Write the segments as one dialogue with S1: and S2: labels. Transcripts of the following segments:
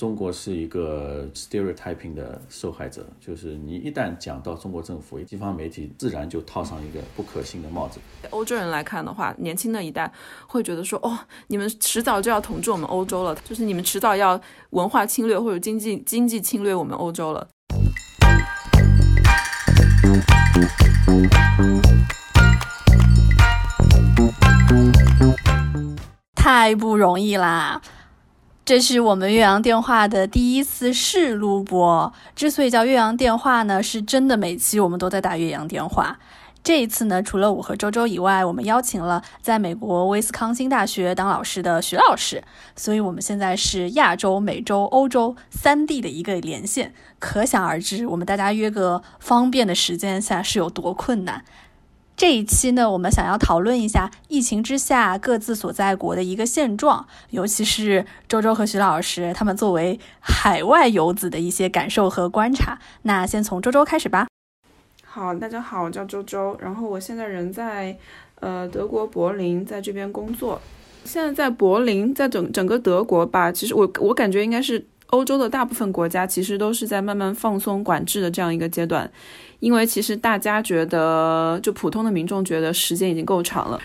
S1: 中国是一个 stereotyping 的受害者，就是你一旦讲到中国政府，西方媒体自然就套上一个不可信的帽子。
S2: 欧洲人来看的话，年轻的一代会觉得说，哦，你们迟早就要统治我们欧洲了，就是你们迟早要文化侵略或者经济经济侵略我们欧洲了。
S3: 太不容易啦！这是我们岳阳电话的第一次试录播。之所以叫岳阳电话呢，是真的每期我们都在打岳阳电话。这一次呢，除了我和周周以外，我们邀请了在美国威斯康星大学当老师的徐老师，所以我们现在是亚洲、美洲、欧洲三地的一个连线。可想而知，我们大家约个方便的时间下是有多困难。这一期呢，我们想要讨论一下疫情之下各自所在国的一个现状，尤其是周周和徐老师他们作为海外游子的一些感受和观察。那先从周周开始吧。
S2: 好，大家好，我叫周周，然后我现在人在呃德国柏林，在这边工作。现在在柏林，在整整个德国吧，其实我我感觉应该是欧洲的大部分国家，其实都是在慢慢放松管制的这样一个阶段。因为其实大家觉得，就普通的民众觉得时间已经够长了。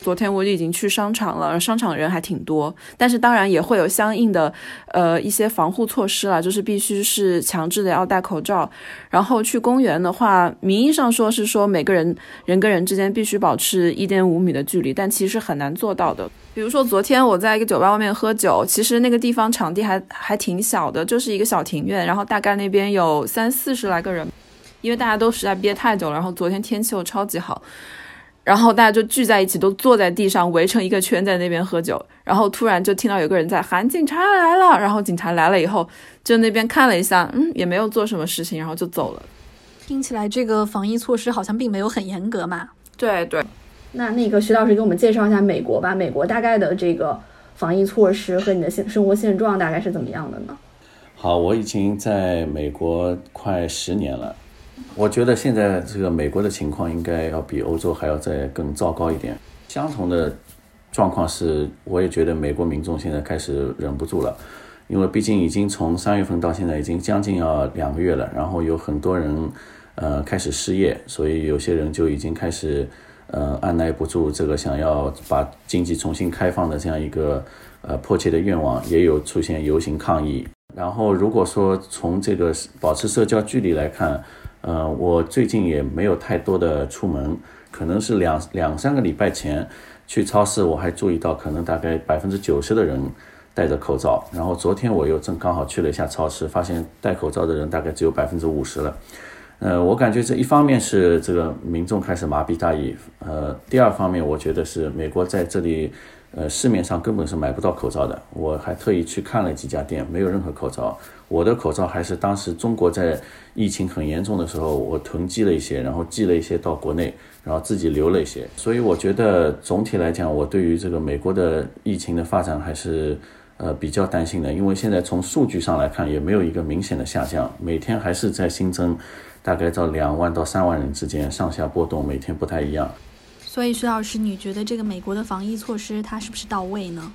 S2: 昨天我已经去商场了，商场人还挺多，但是当然也会有相应的呃一些防护措施了，就是必须是强制的要戴口罩。然后去公园的话，名义上说是说每个人人跟人之间必须保持一点五米的距离，但其实很难做到的。比如说昨天我在一个酒吧外面喝酒，其实那个地方场地还还挺小的，就是一个小庭院，然后大概那边有三四十来个人。因为大家都实在憋太久了，然后昨天天气又超级好，然后大家就聚在一起，都坐在地上围成一个圈在那边喝酒，然后突然就听到有个人在喊警察来了，然后警察来了以后，就那边看了一下，嗯，也没有做什么事情，然后就走了。
S3: 听起来这个防疫措施好像并没有很严格嘛？
S2: 对对。
S4: 那那个徐老师给我们介绍一下美国吧，美国大概的这个防疫措施和你的现生活现状大概是怎么样的呢？
S1: 好，我已经在美国快十年了。我觉得现在这个美国的情况应该要比欧洲还要再更糟糕一点。相同的状况是，我也觉得美国民众现在开始忍不住了，因为毕竟已经从三月份到现在已经将近要两个月了，然后有很多人呃开始失业，所以有些人就已经开始呃按耐不住这个想要把经济重新开放的这样一个呃迫切的愿望，也有出现游行抗议。然后如果说从这个保持社交距离来看，呃，我最近也没有太多的出门，可能是两两三个礼拜前去超市，我还注意到可能大概百分之九十的人戴着口罩。然后昨天我又正刚好去了一下超市，发现戴口罩的人大概只有百分之五十了。呃，我感觉这一方面是这个民众开始麻痹大意，呃，第二方面我觉得是美国在这里。呃，市面上根本是买不到口罩的。我还特意去看了几家店，没有任何口罩。我的口罩还是当时中国在疫情很严重的时候，我囤积了一些，然后寄了一些到国内，然后自己留了一些。所以我觉得总体来讲，我对于这个美国的疫情的发展还是呃比较担心的，因为现在从数据上来看，也没有一个明显的下降，每天还是在新增，大概在两万到三万人之间上下波动，每天不太一样。
S3: 所以，徐老师，你觉得这个美国的防疫措施它是不是到位呢？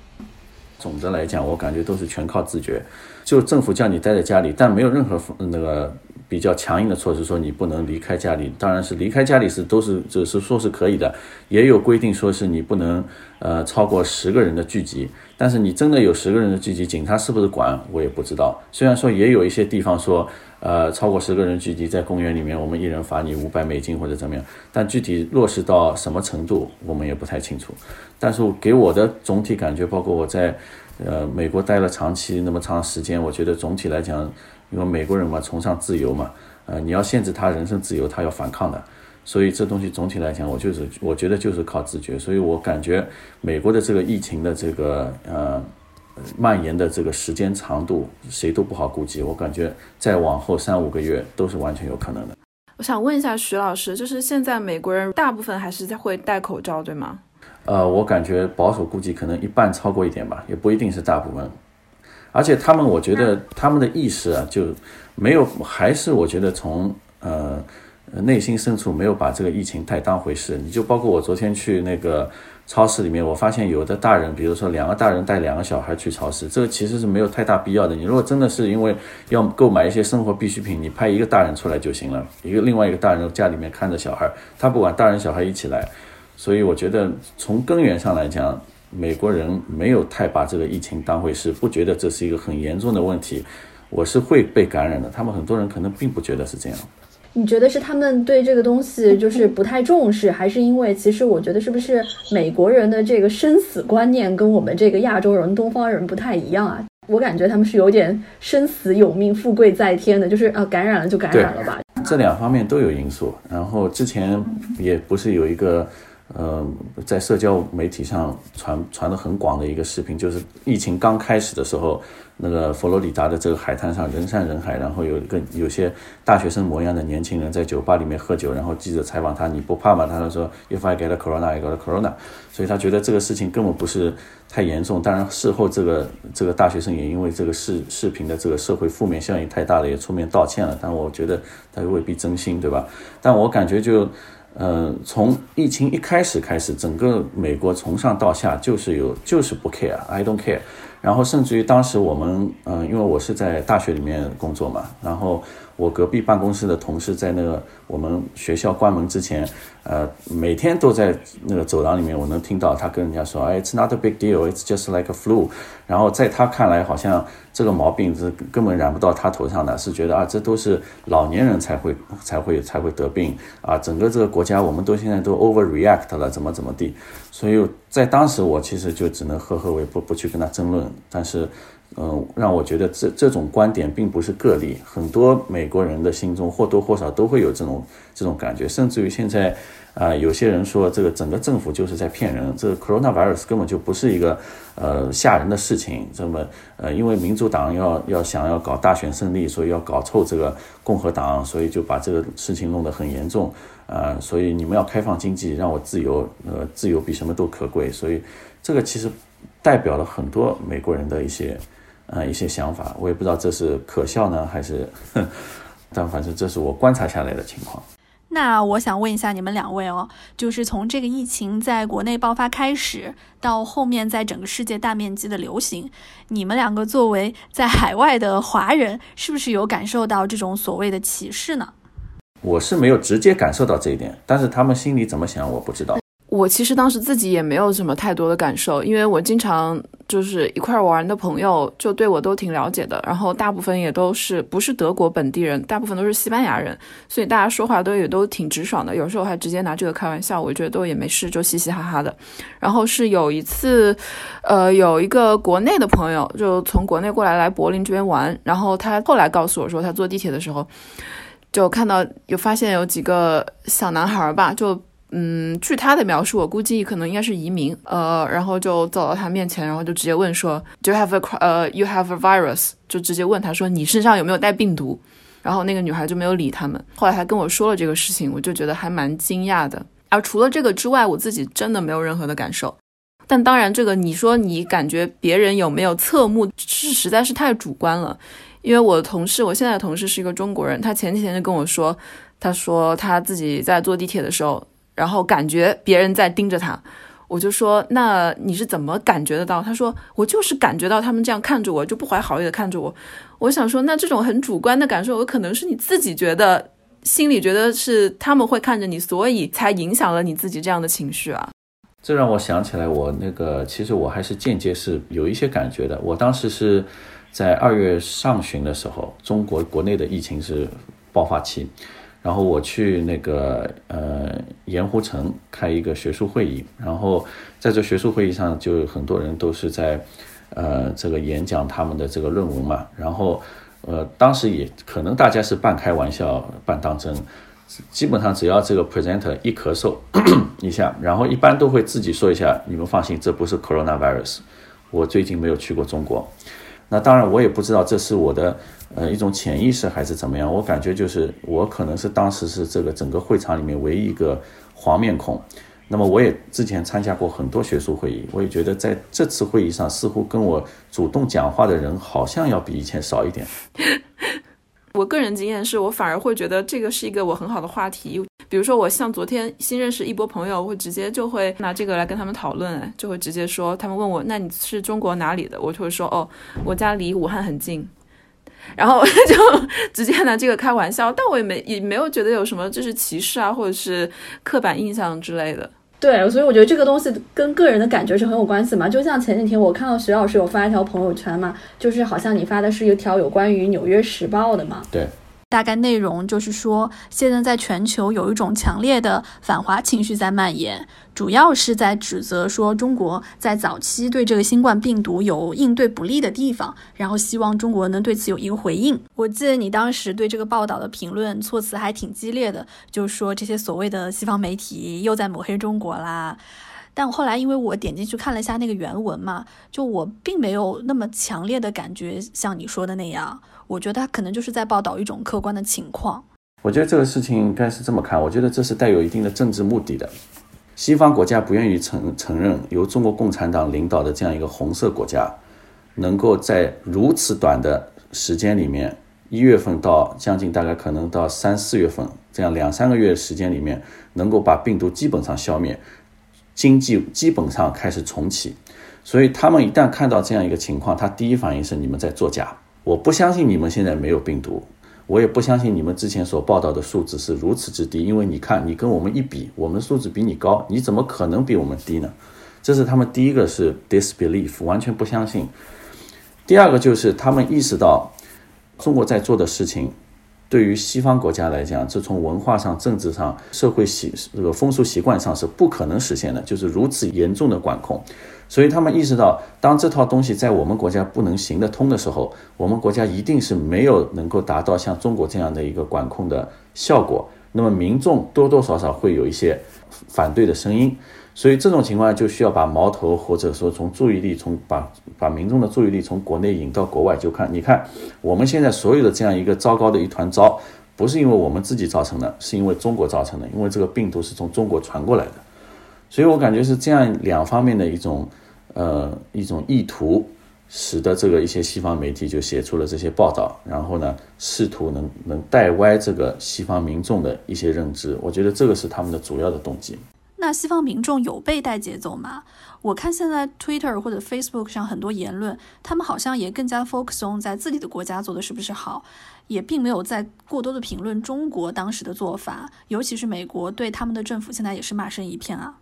S1: 总的来讲，我感觉都是全靠自觉。就政府叫你待在家里，但没有任何那个比较强硬的措施说你不能离开家里。当然是离开家里是都是只是说是可以的，也有规定说是你不能呃超过十个人的聚集。但是你真的有十个人的聚集，警察是不是管我也不知道。虽然说也有一些地方说。呃，超过十个人聚集在公园里面，我们一人罚你五百美金或者怎么样，但具体落实到什么程度，我们也不太清楚。但是给我的总体感觉，包括我在呃美国待了长期那么长时间，我觉得总体来讲，因为美国人嘛崇尚自由嘛，呃，你要限制他人身自由，他要反抗的，所以这东西总体来讲，我就是我觉得就是靠自觉。所以我感觉美国的这个疫情的这个呃。蔓延的这个时间长度，谁都不好估计。我感觉再往后三五个月都是完全有可能的。
S2: 我想问一下徐老师，就是现在美国人大部分还是在会戴口罩，对吗？
S1: 呃，我感觉保守估计可能一半超过一点吧，也不一定是大部分。而且他们，我觉得他们的意识啊，就没有，还是我觉得从呃内心深处没有把这个疫情太当回事。你就包括我昨天去那个。超市里面，我发现有的大人，比如说两个大人带两个小孩去超市，这个其实是没有太大必要的。你如果真的是因为要购买一些生活必需品，你派一个大人出来就行了，一个另外一个大人家里面看着小孩，他不管大人小孩一起来。所以我觉得从根源上来讲，美国人没有太把这个疫情当回事，不觉得这是一个很严重的问题。我是会被感染的，他们很多人可能并不觉得是这样。
S4: 你觉得是他们对这个东西就是不太重视，还是因为其实我觉得是不是美国人的这个生死观念跟我们这个亚洲人、东方人不太一样啊？我感觉他们是有点生死有命、富贵在天的，就是啊，感染了就感染了吧。
S1: 这两方面都有因素。然后之前也不是有一个。呃，在社交媒体上传传的很广的一个视频，就是疫情刚开始的时候，那个佛罗里达的这个海滩上人山人海，然后有一个有些大学生模样的年轻人在酒吧里面喝酒，然后记者采访他，你不怕吗？他就说，If I get a corona, I got a corona。所以他觉得这个事情根本不是太严重。当然事后这个这个大学生也因为这个视视频的这个社会负面效应太大了，也出面道歉了。但我觉得他未必真心，对吧？但我感觉就。嗯，从疫情一开始开始，整个美国从上到下就是有就是不 care，I don't care。然后甚至于当时我们，嗯，因为我是在大学里面工作嘛，然后。我隔壁办公室的同事在那个我们学校关门之前，呃，每天都在那个走廊里面，我能听到他跟人家说：“哎，It's not a big deal, it's just like a flu。”然后在他看来，好像这个毛病是根本染不到他头上的，是觉得啊，这都是老年人才会才会才会得病啊。整个这个国家，我们都现在都 overreact 了，怎么怎么地。所以在当时，我其实就只能呵呵，我不不去跟他争论。但是。嗯，让我觉得这这种观点并不是个例，很多美国人的心中或多或少都会有这种这种感觉，甚至于现在，啊，有些人说这个整个政府就是在骗人，这个 coronavirus 根本就不是一个呃吓人的事情，这么呃，因为民主党要要想要搞大选胜利，所以要搞臭这个共和党，所以就把这个事情弄得很严重，啊，所以你们要开放经济，让我自由，呃，自由比什么都可贵，所以这个其实代表了很多美国人的一些。呃，一些想法，我也不知道这是可笑呢，还是，但反正这是我观察下来的情况。
S3: 那我想问一下你们两位哦，就是从这个疫情在国内爆发开始，到后面在整个世界大面积的流行，你们两个作为在海外的华人，是不是有感受到这种所谓的歧视呢？
S1: 我是没有直接感受到这一点，但是他们心里怎么想，我不知道。
S2: 我其实当时自己也没有什么太多的感受，因为我经常就是一块玩的朋友就对我都挺了解的，然后大部分也都是不是德国本地人，大部分都是西班牙人，所以大家说话都也都挺直爽的，有时候还直接拿这个开玩笑，我觉得都也没事，就嘻嘻哈哈的。然后是有一次，呃，有一个国内的朋友就从国内过来来柏林这边玩，然后他后来告诉我说，他坐地铁的时候就看到有发现有几个小男孩吧，就。嗯，据他的描述，我估计可能应该是移民，呃，然后就走到他面前，然后就直接问说，Do you have a 呃，You have a virus？就直接问他说，你身上有没有带病毒？然后那个女孩就没有理他们。后来还跟我说了这个事情，我就觉得还蛮惊讶的。而除了这个之外，我自己真的没有任何的感受。但当然，这个你说你感觉别人有没有侧目，是实在是太主观了。因为我的同事，我现在的同事是一个中国人，他前几天就跟我说，他说他自己在坐地铁的时候。然后感觉别人在盯着他，我就说：“那你是怎么感觉得到？”他说：“我就是感觉到他们这样看着我，就不怀好意的看着我。”我想说：“那这种很主观的感受，有可能是你自己觉得，心里觉得是他们会看着你，所以才影响了你自己这样的情绪啊。”
S1: 这让我想起来，我那个其实我还是间接是有一些感觉的。我当时是在二月上旬的时候，中国国内的疫情是爆发期。然后我去那个呃盐湖城开一个学术会议，然后在这学术会议上，就很多人都是在呃这个演讲他们的这个论文嘛。然后呃当时也可能大家是半开玩笑半当真，基本上只要这个 presenter 一咳嗽 一下，然后一般都会自己说一下，你们放心，这不是 coronavirus，我最近没有去过中国。那当然我也不知道这是我的。呃，一种潜意识还是怎么样？我感觉就是我可能是当时是这个整个会场里面唯一一个黄面孔。那么我也之前参加过很多学术会议，我也觉得在这次会议上，似乎跟我主动讲话的人好像要比以前少一点。
S2: 我个人经验是我反而会觉得这个是一个我很好的话题，比如说我像昨天新认识一波朋友，我会直接就会拿这个来跟他们讨论，就会直接说，他们问我，那你是中国哪里的？我就会说，哦，我家离武汉很近。然后 就直接拿这个开玩笑，但我也没也没有觉得有什么就是歧视啊，或者是刻板印象之类的。
S4: 对，所以我觉得这个东西跟个人的感觉是很有关系嘛。就像前几天我看到徐老师有发一条朋友圈嘛，就是好像你发的是一条有关于《纽约时报》的嘛。
S1: 对。
S3: 大概内容就是说，现在在全球有一种强烈的反华情绪在蔓延，主要是在指责说中国在早期对这个新冠病毒有应对不利的地方，然后希望中国能对此有一个回应。我记得你当时对这个报道的评论措辞还挺激烈的，就说这些所谓的西方媒体又在抹黑中国啦。但后来因为我点进去看了一下那个原文嘛，就我并没有那么强烈的感觉，像你说的那样。我觉得他可能就是在报道一种客观的情况。
S1: 我觉得这个事情应该是这么看，我觉得这是带有一定的政治目的的。西方国家不愿意承承认由中国共产党领导的这样一个红色国家，能够在如此短的时间里面，一月份到将近大概可能到三四月份这样两三个月时间里面，能够把病毒基本上消灭，经济基本上开始重启。所以他们一旦看到这样一个情况，他第一反应是你们在作假。我不相信你们现在没有病毒，我也不相信你们之前所报道的数字是如此之低，因为你看，你跟我们一比，我们数字比你高，你怎么可能比我们低呢？这是他们第一个是 disbelief，完全不相信。第二个就是他们意识到中国在做的事情，对于西方国家来讲，这从文化上、政治上、社会习这个风俗习惯上是不可能实现的，就是如此严重的管控。所以他们意识到，当这套东西在我们国家不能行得通的时候，我们国家一定是没有能够达到像中国这样的一个管控的效果。那么民众多多少少会有一些反对的声音。所以这种情况就需要把矛头或者说从注意力从把把民众的注意力从国内引到国外，就看你看我们现在所有的这样一个糟糕的一团糟，不是因为我们自己造成的，是因为中国造成的，因为这个病毒是从中国传过来的。所以我感觉是这样两方面的一种，呃，一种意图，使得这个一些西方媒体就写出了这些报道，然后呢，试图能能带歪这个西方民众的一些认知。我觉得这个是他们的主要的动机。
S3: 那西方民众有被带节奏吗？我看现在 Twitter 或者 Facebook 上很多言论，他们好像也更加 focus on 在自己的国家做的是不是好，也并没有在过多的评论中国当时的做法，尤其是美国对他们的政府现在也是骂声一片啊。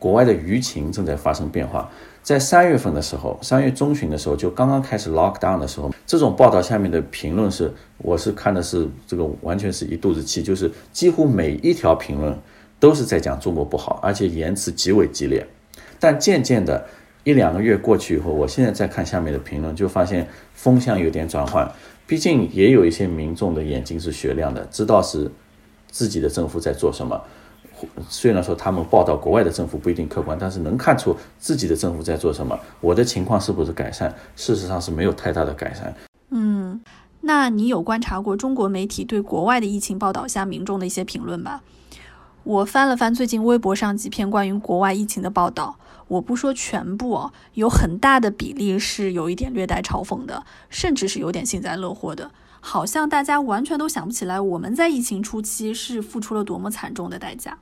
S1: 国外的舆情正在发生变化，在三月份的时候，三月中旬的时候，就刚刚开始 lock down 的时候，这种报道下面的评论是，我是看的是这个完全是一肚子气，就是几乎每一条评论都是在讲中国不好，而且言辞极为激烈。但渐渐的，一两个月过去以后，我现在再看下面的评论，就发现风向有点转换。毕竟也有一些民众的眼睛是雪亮的，知道是自己的政府在做什么。虽然说他们报道国外的政府不一定客观，但是能看出自己的政府在做什么。我的情况是不是改善？事实上是没有太大的改善。
S3: 嗯，那你有观察过中国媒体对国外的疫情报道下民众的一些评论吧？我翻了翻最近微博上几篇关于国外疫情的报道，我不说全部哦，有很大的比例是有一点略带嘲讽的，甚至是有点幸灾乐祸的。好像大家完全都想不起来我们在疫情初期是付出了多么惨重的代价。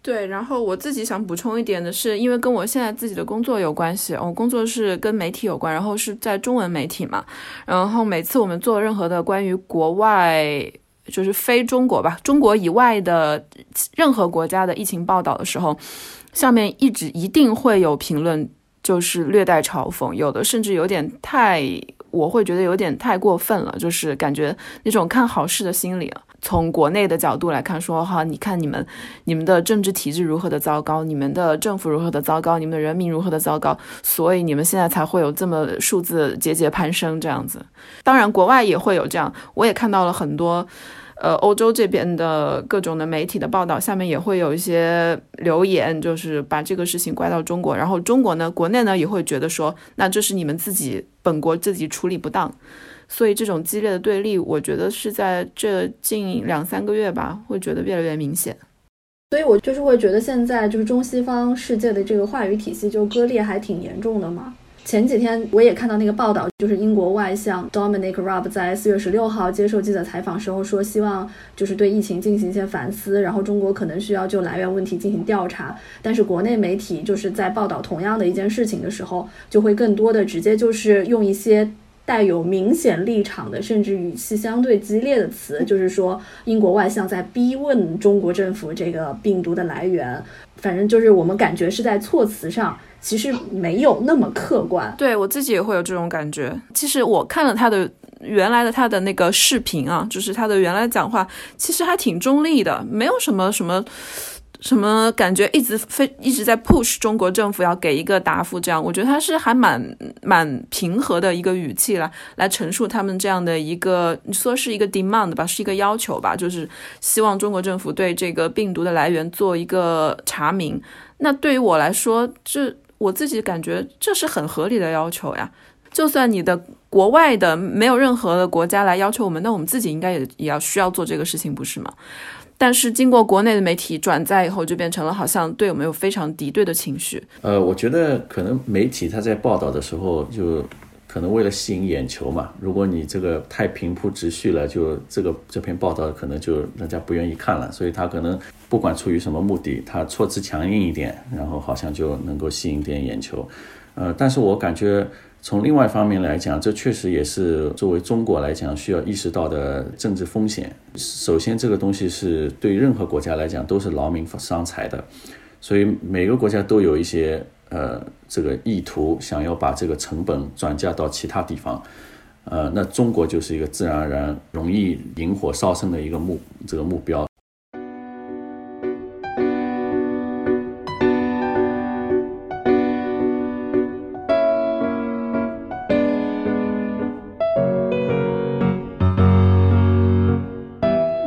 S2: 对，然后我自己想补充一点的是，因为跟我现在自己的工作有关系，我工作是跟媒体有关，然后是在中文媒体嘛，然后每次我们做任何的关于国外，就是非中国吧，中国以外的任何国家的疫情报道的时候，下面一直一定会有评论，就是略带嘲讽，有的甚至有点太，我会觉得有点太过分了，就是感觉那种看好事的心理啊。从国内的角度来看，说哈，你看你们，你们的政治体制如何的糟糕，你们的政府如何的糟糕，你们的人民如何的糟糕，所以你们现在才会有这么数字节节攀升这样子。当然，国外也会有这样，我也看到了很多，呃，欧洲这边的各种的媒体的报道，下面也会有一些留言，就是把这个事情怪到中国，然后中国呢，国内呢也会觉得说，那这是你们自己本国自己处理不当。所以这种激烈的对立，我觉得是在这近两三个月吧，会觉得越来越明显。
S4: 所以我就是会觉得现在就是中西方世界的这个话语体系就割裂还挺严重的嘛。前几天我也看到那个报道，就是英国外相 Dominic Raab 在四月十六号接受记者采访时候说，希望就是对疫情进行一些反思，然后中国可能需要就来源问题进行调查。但是国内媒体就是在报道同样的一件事情的时候，就会更多的直接就是用一些带有明显立场的，甚至语气相对激烈的词，就是说英国外相在逼问中国政府这个病毒的来源。反正就是我们感觉是在措辞上。其实没有那么客观，
S2: 对我自己也会有这种感觉。其实我看了他的原来的他的那个视频啊，就是他的原来讲话，其实还挺中立的，没有什么什么什么感觉，一直非一直在 push 中国政府要给一个答复。这样，我觉得他是还蛮蛮平和的一个语气来来陈述他们这样的一个你说是一个 demand 吧，是一个要求吧，就是希望中国政府对这个病毒的来源做一个查明。那对于我来说，这我自己感觉这是很合理的要求呀，就算你的国外的没有任何的国家来要求我们，那我们自己应该也也要需要做这个事情，不是吗？但是经过国内的媒体转载以后，就变成了好像对我们有非常敌对的情绪。
S1: 呃，我觉得可能媒体他在报道的时候就。可能为了吸引眼球嘛，如果你这个太平铺直叙了，就这个这篇报道可能就人家不愿意看了，所以他可能不管出于什么目的，他措辞强硬一点，然后好像就能够吸引点眼球。呃，但是我感觉从另外一方面来讲，这确实也是作为中国来讲需要意识到的政治风险。首先，这个东西是对任何国家来讲都是劳民伤财的，所以每个国家都有一些。呃，这个意图想要把这个成本转嫁到其他地方，呃，那中国就是一个自然而然容易引火烧身的一个目这个目标。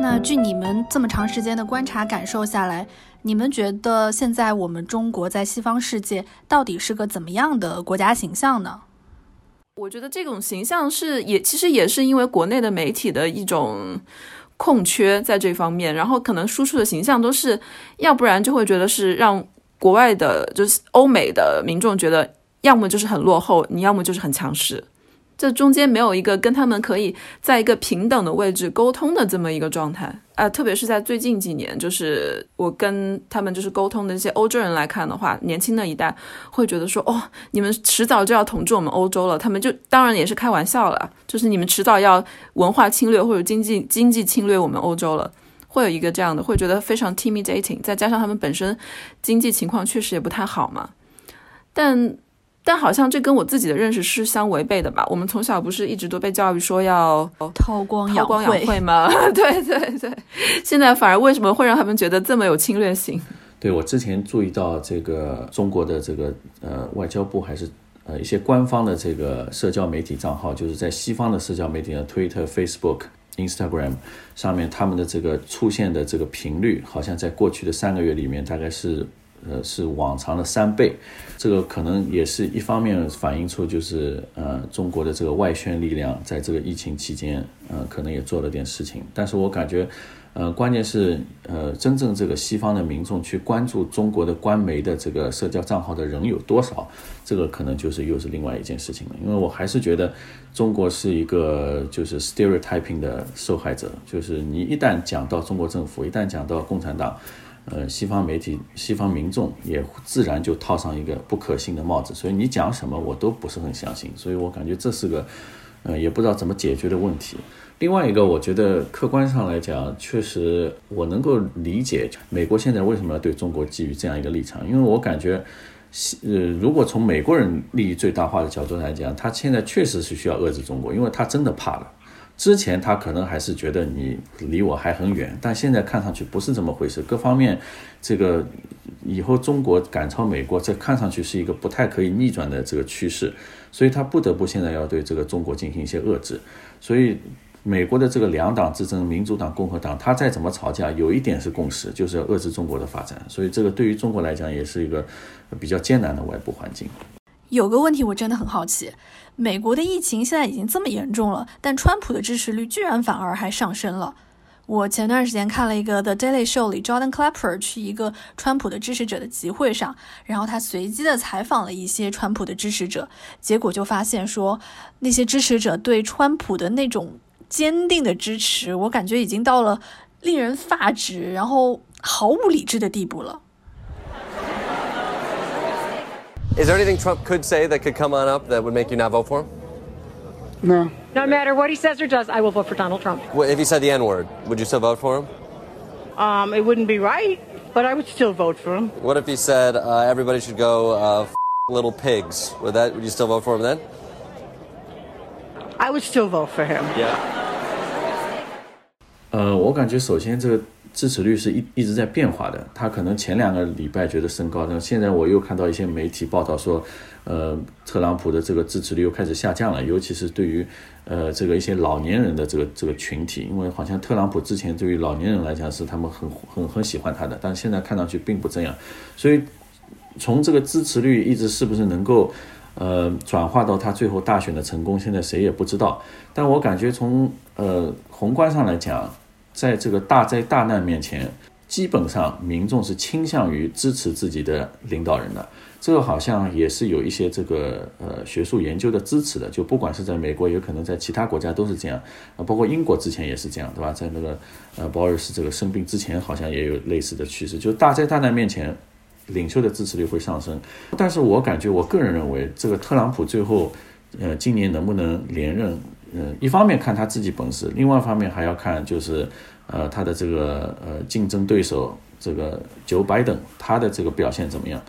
S3: 那据你们这么长时间的观察感受下来。你们觉得现在我们中国在西方世界到底是个怎么样的国家形象呢？
S2: 我觉得这种形象是也其实也是因为国内的媒体的一种空缺在这方面，然后可能输出的形象都是，要不然就会觉得是让国外的，就是欧美的民众觉得，要么就是很落后，你要么就是很强势。这中间没有一个跟他们可以在一个平等的位置沟通的这么一个状态啊，特别是在最近几年，就是我跟他们就是沟通的这些欧洲人来看的话，年轻的一代会觉得说，哦，你们迟早就要统治我们欧洲了。他们就当然也是开玩笑了，就是你们迟早要文化侵略或者经济经济侵略我们欧洲了，会有一个这样的，会觉得非常 intimidating。再加上他们本身经济情况确实也不太好嘛，但。但好像这跟我自己的认识是相违背的吧？我们从小不是一直都被教育说要
S3: 韬光
S2: 韬光养晦吗？对对对，现在反而为什么会让他们觉得这么有侵略性？
S1: 对我之前注意到这个中国的这个呃外交部还是呃一些官方的这个社交媒体账号，就是在西方的社交媒体的 Twitter、Facebook、Instagram 上面，他们的这个出现的这个频率，好像在过去的三个月里面大概是。呃，是往常的三倍，这个可能也是一方面反映出就是呃中国的这个外宣力量在这个疫情期间，呃可能也做了点事情。但是我感觉，呃关键是呃真正这个西方的民众去关注中国的官媒的这个社交账号的人有多少，这个可能就是又是另外一件事情了。因为我还是觉得中国是一个就是 stereotyping 的受害者，就是你一旦讲到中国政府，一旦讲到共产党。呃，西方媒体、西方民众也自然就套上一个不可信的帽子，所以你讲什么我都不是很相信，所以我感觉这是个，呃，也不知道怎么解决的问题。另外一个，我觉得客观上来讲，确实我能够理解美国现在为什么要对中国基于这样一个立场，因为我感觉，呃，如果从美国人利益最大化的角度来讲，他现在确实是需要遏制中国，因为他真的怕了。之前他可能还是觉得你离我还很远，但现在看上去不是这么回事。各方面，这个以后中国赶超美国，这看上去是一个不太可以逆转的这个趋势，所以他不得不现在要对这个中国进行一些遏制。所以，美国的这个两党之争，民主党、共和党，他再怎么吵架，有一点是共识，就是要遏制中国的发展。所以，这个对于中国来讲，也是一个比较艰难的外部环境。
S3: 有个问题我真的很好奇，美国的疫情现在已经这么严重了，但川普的支持率居然反而还上升了。我前段时间看了一个 The Daily Show 里，Jordan Clapper 去一个川普的支持者的集会上，然后他随机的采访了一些川普的支持者，结果就发现说，那些支持者对川普的那种坚定的支持，我感觉已经到了令人发指，然后毫无理智的地步了。
S5: Is there anything Trump could say that could come on up that would make you not vote for him?
S6: No.
S7: No matter what he says or does, I will vote for Donald Trump.
S5: Well, if he said the N word, would you still vote for him?
S7: Um, it wouldn't be right, but I would still vote for him.
S5: What if he said uh, everybody should go uh, f- little pigs? Would that? Would you still vote for him then?
S7: I would still vote for him.
S5: Yeah.
S1: 呃，我感觉首先这个 支持率是一一直在变化的，他可能前两个礼拜觉得升高，但现在我又看到一些媒体报道说，呃，特朗普的这个支持率又开始下降了，尤其是对于呃这个一些老年人的这个这个群体，因为好像特朗普之前对于老年人来讲是他们很很很喜欢他的，但现在看上去并不这样，所以从这个支持率一直是不是能够呃转化到他最后大选的成功，现在谁也不知道。但我感觉从呃宏观上来讲，在这个大灾大难面前，基本上民众是倾向于支持自己的领导人的。这个好像也是有一些这个呃学术研究的支持的，就不管是在美国，有可能在其他国家都是这样啊，包括英国之前也是这样，对吧？在那个呃鲍尔斯这个生病之前，好像也有类似的趋势，就大灾大难面前，领袖的支持率会上升。但是我感觉，我个人认为，这个特朗普最后呃今年能不能连任？嗯，一方面看他自己本事，另外一方面还要看就是呃他的这个呃竞争对手这个 Joe Biden 他的这个表现怎么样。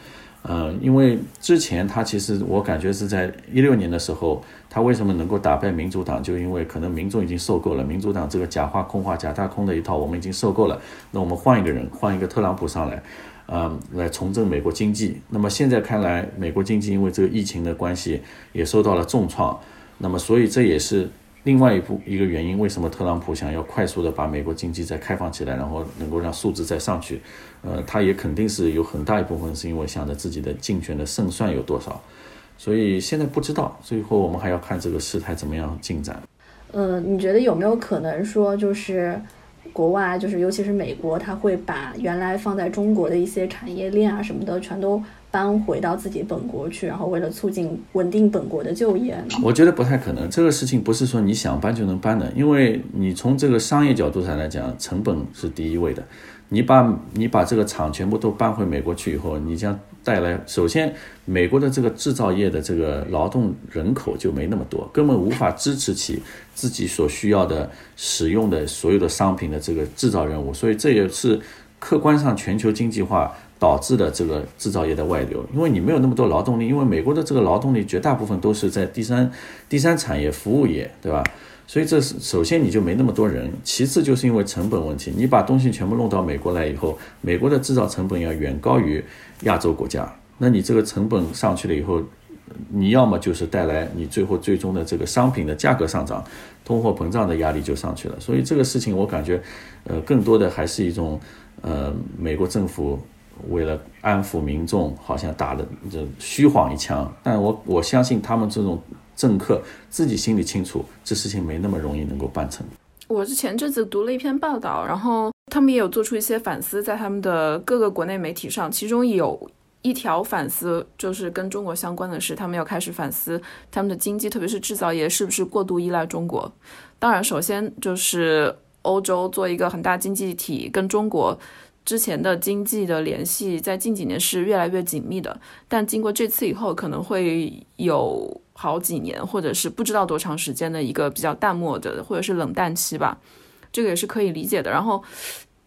S1: 呃，因为之前他其实我感觉是在一六年的时候，他为什么能够打败民主党，就因为可能民众已经受够了民主党这个假话空话假大空的一套，我们已经受够了。那我们换一个人，换一个特朗普上来，嗯、来重振美国经济。那么现在看来，美国经济因为这个疫情的关系也受到了重创，那么所以这也是另外一部一个原因，为什么特朗普想要快速的把美国经济再开放起来，然后能够让数字再上去？呃，他也肯定是有很大一部分是因为想着自己的竞选的胜算有多少，所以现在不知道，最后我们还要看这个事态怎么样进展。
S4: 呃，你觉得有没有可能说，就是国外，就是尤其是美国，他会把原来放在中国的一些产业链啊什么的，全都搬回到自己本国去，然后为了促进稳定本国的就业？
S1: 我觉得不太可能，这个事情不是说你想搬就能搬的，因为你从这个商业角度上来讲，成本是第一位的。你把你把这个厂全部都搬回美国去以后，你将带来首先美国的这个制造业的这个劳动人口就没那么多，根本无法支持起自己所需要的使用的所有的商品的这个制造任务，所以这也是客观上全球经济化导致的这个制造业的外流，因为你没有那么多劳动力，因为美国的这个劳动力绝大部分都是在第三第三产业服务业，对吧？所以这是首先你就没那么多人，其次就是因为成本问题，你把东西全部弄到美国来以后，美国的制造成本要远高于亚洲国家，那你这个成本上去了以后，你要么就是带来你最后最终的这个商品的价格上涨，通货膨胀的压力就上去了。所以这个事情我感觉，呃，更多的还是一种呃美国政府为了安抚民众，好像打了这虚晃一枪，但我我相信他们这种。政客自己心里清楚，这事情没那么容易能够办成。
S2: 我是前阵子读了一篇报道，然后他们也有做出一些反思，在他们的各个国内媒体上，其中有一条反思就是跟中国相关的是，他们要开始反思他们的经济，特别是制造业是不是过度依赖中国。当然，首先就是欧洲做一个很大经济体，跟中国之前的经济的联系，在近几年是越来越紧密的，但经过这次以后，可能会有。好几年，或者是不知道多长时间的一个比较淡漠的，或者是冷淡期吧，这个也是可以理解的。然后，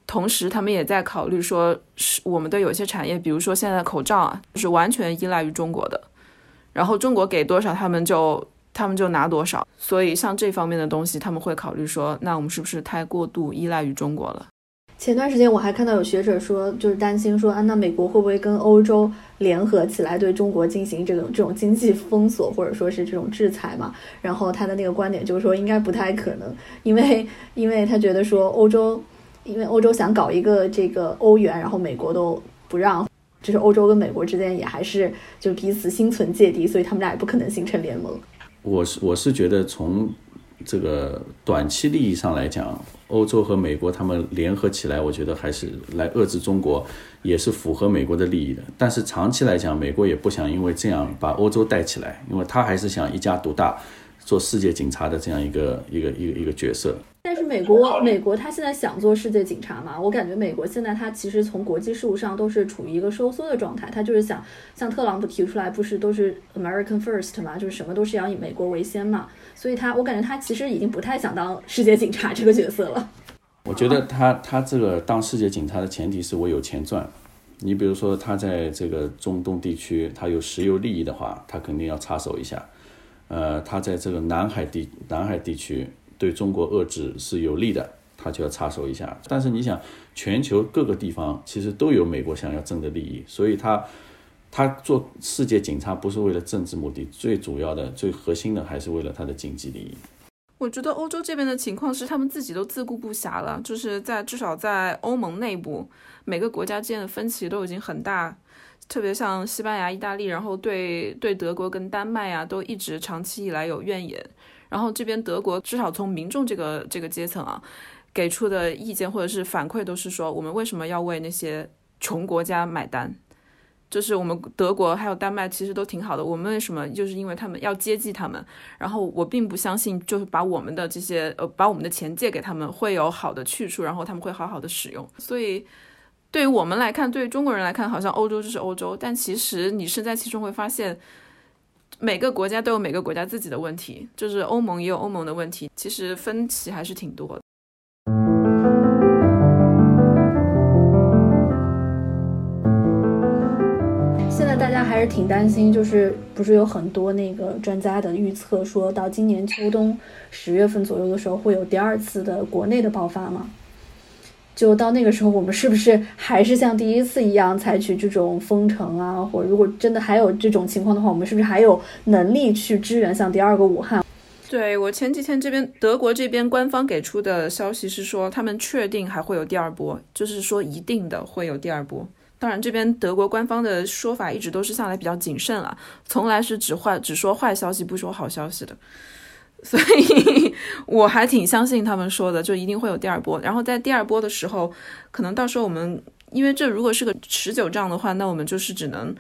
S2: 同时他们也在考虑说，是我们的有些产业，比如说现在的口罩啊，是完全依赖于中国的。然后中国给多少，他们就他们就拿多少。所以像这方面的东西，他们会考虑说，那我们是不是太过度依赖于中国了？
S4: 前段时间我还看到有学者说，就是担心说啊，那美国会不会跟欧洲联合起来对中国进行这种这种经济封锁，或者说是这种制裁嘛？然后他的那个观点就是说，应该不太可能，因为 因为他觉得说欧洲，因为欧洲想搞一个这个欧元，然后美国都不让，就是欧洲跟美国之间也还是就彼此心存芥蒂，所以他们俩也不可能形成联盟。
S1: 我是我是觉得从这个短期利益上来讲，欧洲和美国他们联合起来，我觉得还是来遏制中国，也是符合美国的利益的。但是长期来讲，美国也不想因为这样把欧洲带起来，因为他还是想一家独大，做世界警察的这样一个一个一个一个角色。
S4: 但是美国，美国他现在想做世界警察嘛？我感觉美国现在他其实从国际事务上都是处于一个收缩的状态，他就是想像特朗普提出来，不是都是 American First 嘛，就是什么都是要以美国为先嘛。所以他，我感觉他其实已经不太想当世界警察这个角色了。
S1: 我觉得他他这个当世界警察的前提是我有钱赚。你比如说他在这个中东地区，他有石油利益的话，他肯定要插手一下。呃，他在这个南海地南海地区。对中国遏制是有利的，他就要插手一下。但是你想，全球各个地方其实都有美国想要争的利益，所以他他做世界警察不是为了政治目的，最主要的、最核心的还是为了他的经济利益。
S2: 我觉得欧洲这边的情况是，他们自己都自顾不暇了，就是在至少在欧盟内部，每个国家之间的分歧都已经很大，特别像西班牙、意大利，然后对对德国跟丹麦啊，都一直长期以来有怨言。然后这边德国至少从民众这个这个阶层啊，给出的意见或者是反馈都是说，我们为什么要为那些穷国家买单？就是我们德国还有丹麦其实都挺好的，我们为什么就是因为他们要接济他们？然后我并不相信，就是把我们的这些呃，把我们的钱借给他们会有好的去处，然后他们会好好的使用。所以对于我们来看，对于中国人来看，好像欧洲就是欧洲，但其实你身在其中会发现。每个国家都有每个国家自己的问题，就是欧盟也有欧盟的问题，其实分歧还是挺多的。
S4: 现在大家还是挺担心，就是不是有很多那个专家的预测，说到今年秋冬十月份左右的时候，会有第二次的国内的爆发吗？就到那个时候，我们是不是还是像第一次一样采取这种封城啊？或者如果真的还有这种情况的话，我们是不是还有能力去支援像第二个武汉？
S2: 对我前几天这边德国这边官方给出的消息是说，他们确定还会有第二波，就是说一定的会有第二波。当然，这边德国官方的说法一直都是向来比较谨慎了，从来是只坏只说坏消息，不说好消息的。所以 我还挺相信他们说的，就一定会有第二波。然后在第二波的时候，可能到时候我们，因为这如果是个持久战的话，那我们就是只能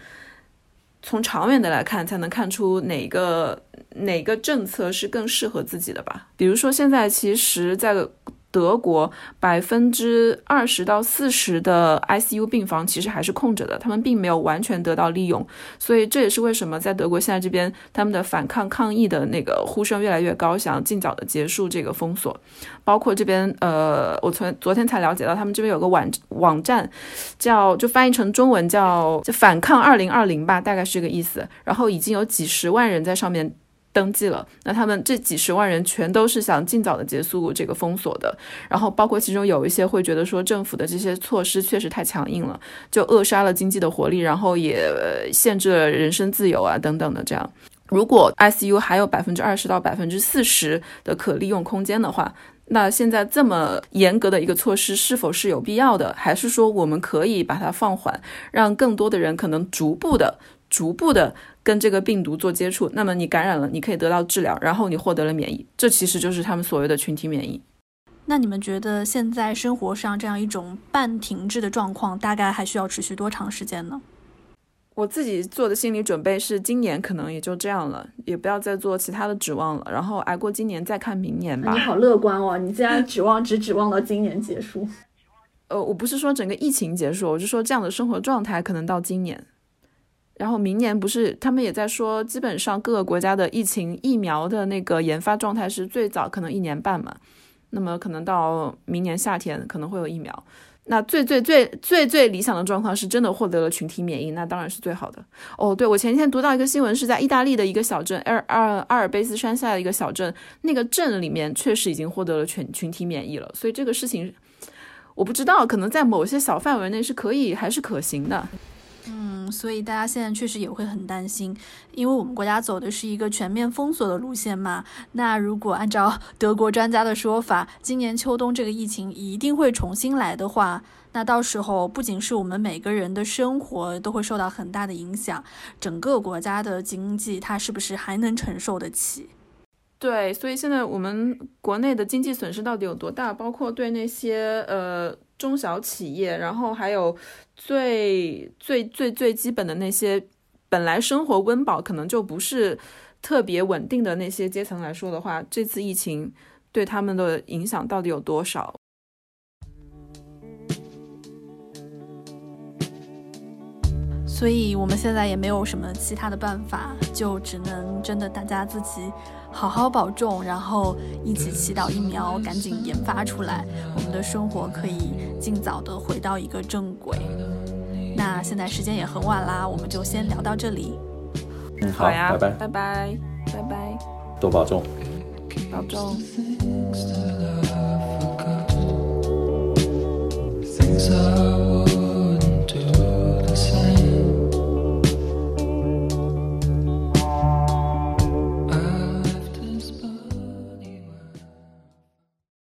S2: 从长远的来看，才能看出哪个哪个政策是更适合自己的吧。比如说现在，其实在。德国百分之二十到四十的 ICU 病房其实还是空着的，他们并没有完全得到利用，所以这也是为什么在德国现在这边他们的反抗抗议的那个呼声越来越高，想要尽早的结束这个封锁。包括这边，呃，我从昨天才了解到，他们这边有个网网站，叫就翻译成中文叫就反抗二零二零吧，大概是这个意思。然后已经有几十万人在上面。登记了，那他们这几十万人全都是想尽早的结束这个封锁的，然后包括其中有一些会觉得说政府的这些措施确实太强硬了，就扼杀了经济的活力，然后也限制了人身自由啊等等的这样。如果 ICU 还有百分之二十到百分之四十的可利用空间的话，那现在这么严格的一个措施是否是有必要的？还是说我们可以把它放缓，让更多的人可能逐步的、逐步的。跟这个病毒做接触，那么你感染了，你可以得到治疗，然后你获得了免疫，这其实就是他们所谓的群体免疫。
S3: 那你们觉得现在生活上这样一种半停滞的状况，大概还需要持续多长时间呢？
S2: 我自己做的心理准备是，今年可能也就这样了，也不要再做其他的指望了，然后挨过今年再看明年吧。
S4: 你好乐观哦，你竟然指望只指望到今年结束？
S2: 呃，我不是说整个疫情结束，我是说这样的生活状态可能到今年。然后明年不是他们也在说，基本上各个国家的疫情疫苗的那个研发状态是最早可能一年半嘛，那么可能到明年夏天可能会有疫苗。那最最最最最理想的状况是真的获得了群体免疫，那当然是最好的。哦，对我前几天读到一个新闻，是在意大利的一个小镇，阿尔阿尔阿尔卑斯山下的一个小镇，那个镇里面确实已经获得了全群体免疫了。所以这个事情我不知道，可能在某些小范围内是可以还是可行的。
S3: 嗯，所以大家现在确实也会很担心，因为我们国家走的是一个全面封锁的路线嘛。那如果按照 德国专家的说法，今年秋冬这个疫情一定会重新来的话，那到时候不仅是我们每个人的生活都会受到很大的影响，整个国家的经济它是不是还能承受得起？
S2: 对，所以现在我们国内的经济损失到底有多大？包括对那些呃中小企业，然后还有最最最最基本的那些本来生活温饱可能就不是特别稳定的那些阶层来说的话，这次疫情对他们的影响到底有多少？
S3: 所以我们现在也没有什么其他的办法，就只能真的大家自己好好保重，然后一起祈祷疫苗赶紧研发出来，我们的生活可以尽早的回到一个正轨。那现在时间也很晚啦，我们就先聊到这里。
S1: 嗯好
S2: 呀，
S1: 拜拜，
S2: 拜拜，拜拜，
S1: 多保重，
S2: 保重。